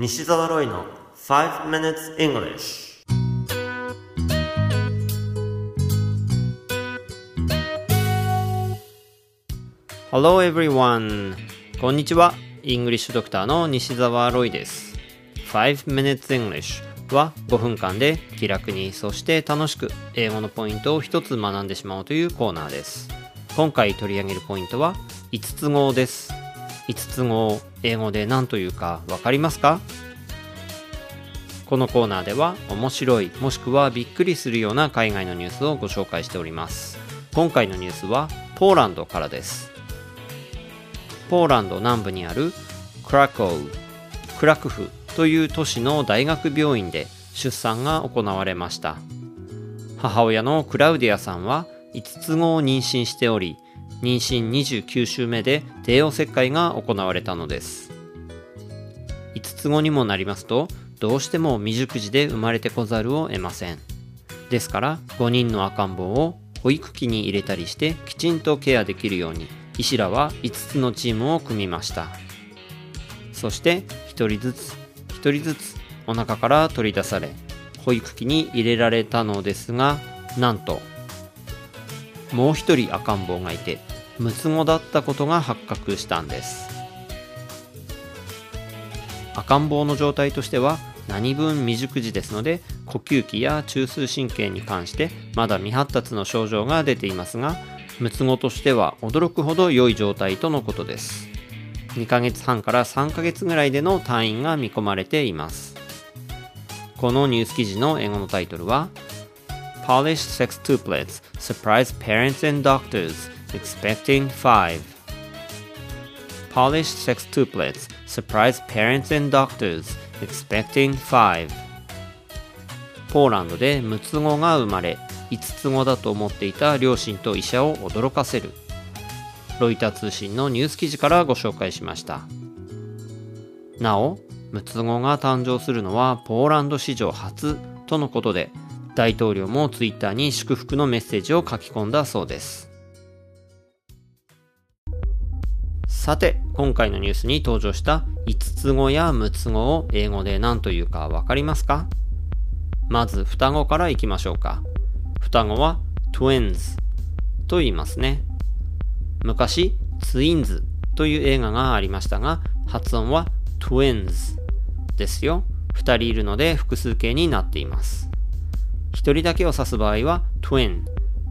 西澤ロイの5 minutes English Hello everyone! こんにちは。イングリッシュドクターの西澤ロイです。5 minutes English は5分間で気楽にそして楽しく英語のポイントを一つ学んでしまおうというコーナーです。今回取り上げるポイントは5つ語です。5つ語、英語で何というかわかりますか？このコーナーでは面白いもしくはびっくりするような海外のニュースをご紹介しております。今回のニュースはポーランドからです。ポーランド南部にあるクラコウ、クラクフという都市の大学病院で出産が行われました。母親のクラウディアさんは5つ子を妊娠しており、妊娠29週目で帝王切開が行われたのです。5つ子にもなりますと、どうしても未熟児で生まれてこざるを得ません。ですから、5人の赤ん坊を保育器に入れたりしてきちんとケアできるように医師らは5つのチームを組みましたそして1人ずつ1人ずつお腹から取り出され保育器に入れられたのですがなんともう1人赤ん坊がいて6つ子だったことが発覚したんです。赤ん坊の状態としては何分未熟児ですので呼吸器や中枢神経に関してまだ未発達の症状が出ていますが6つ子としては驚くほど良い状態とのことです。2ヶ月半から3ヶ月ぐらいでの退院が見込まれています。このニュース記事の英語のタイトルは Polish sextuplets surprise parents and doctors expecting 5 Polish sextuplets surprise parents and doctors expecting 5ポーランドで6つ子が生まれ5つ子だと思っていた両親と医者を驚かせるロイター通信のニュース記事からご紹介しましたなお6つ子が誕生するのはポーランド史上初とのことで大統領もツイッターに祝福のメッセージを書き込んだそうです。さて今回のニュースに登場した5つ子や6つ子を英語で何というかわかりますか？まず双子からいきましょうか。双子は twins と言いますね。昔ツインズという映画がありましたが発音は twins ですよ。2人いるので複数形になっています。1人だけを指す場合は twin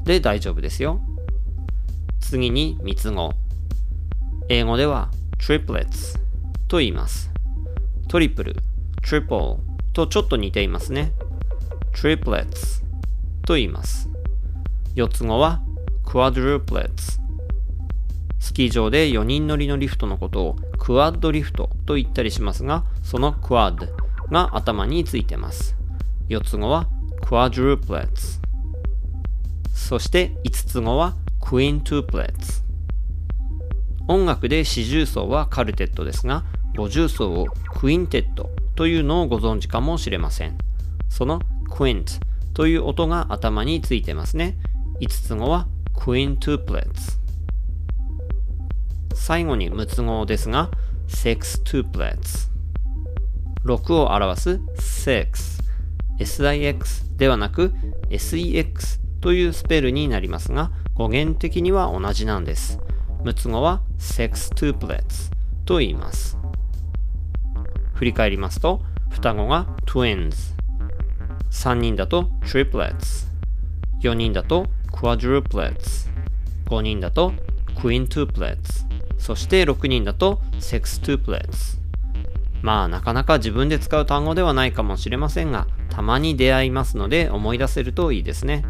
で大丈夫ですよ次に三つ子英語では triplets と言いますトリプル triple とちょっと似ていますね triplets と言います。四つ子は quadruplets。スキー場で4人乗りのリフトのことをクワッドリフトと言ったりしますが、その quad が頭についてます。四つ子は quadruplets。そして五つ子は quintuplets。音楽で四重奏はカルテットですが、五重奏をクインテットというのをご存知かもしれません。その quint という音が頭についてますね。5つ子は quintuplets。最後に6つ子ですが sextuplets。6を表す sex。Six ではなく sex というスペルになりますが語源的には同じなんです。6つ子は sextuplets と言います。振り返りますと双子が twins。3人だと triplets、4人だと quadruplets、5人だと quintuplets、そして6人だと sextuplets。まあなかなか自分で使う単語ではないかもしれませんが、たまに出会いますので思い出せるといいですね。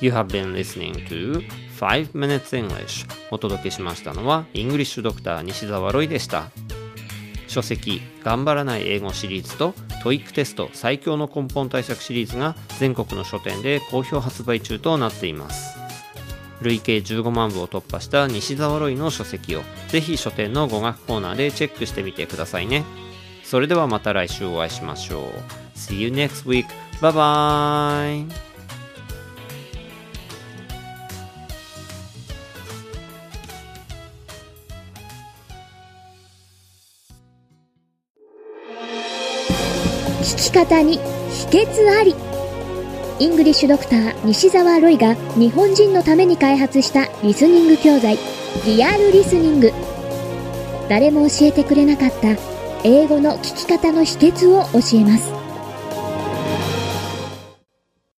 You have been listening to 5 Minutes English お届けしましたのはイングリッシュドクター西澤ロイでした。書籍「頑張らない英語」シリーズと TOEIC テスト最強の根本対策シリーズが全国の書店で好評発売中となっています累計15万部を突破した西澤ロイの書籍をぜひ書店の語学コーナーでチェックしてみてくださいねそれではまた来週お会いしましょう。See you next week. Bye bye. き方に秘訣ありイングリッシュドクター西澤ロイが日本人のために開発したリスニング教材リアルリスニング誰も教えてくれなかった英語の聞き方の秘訣を教えます。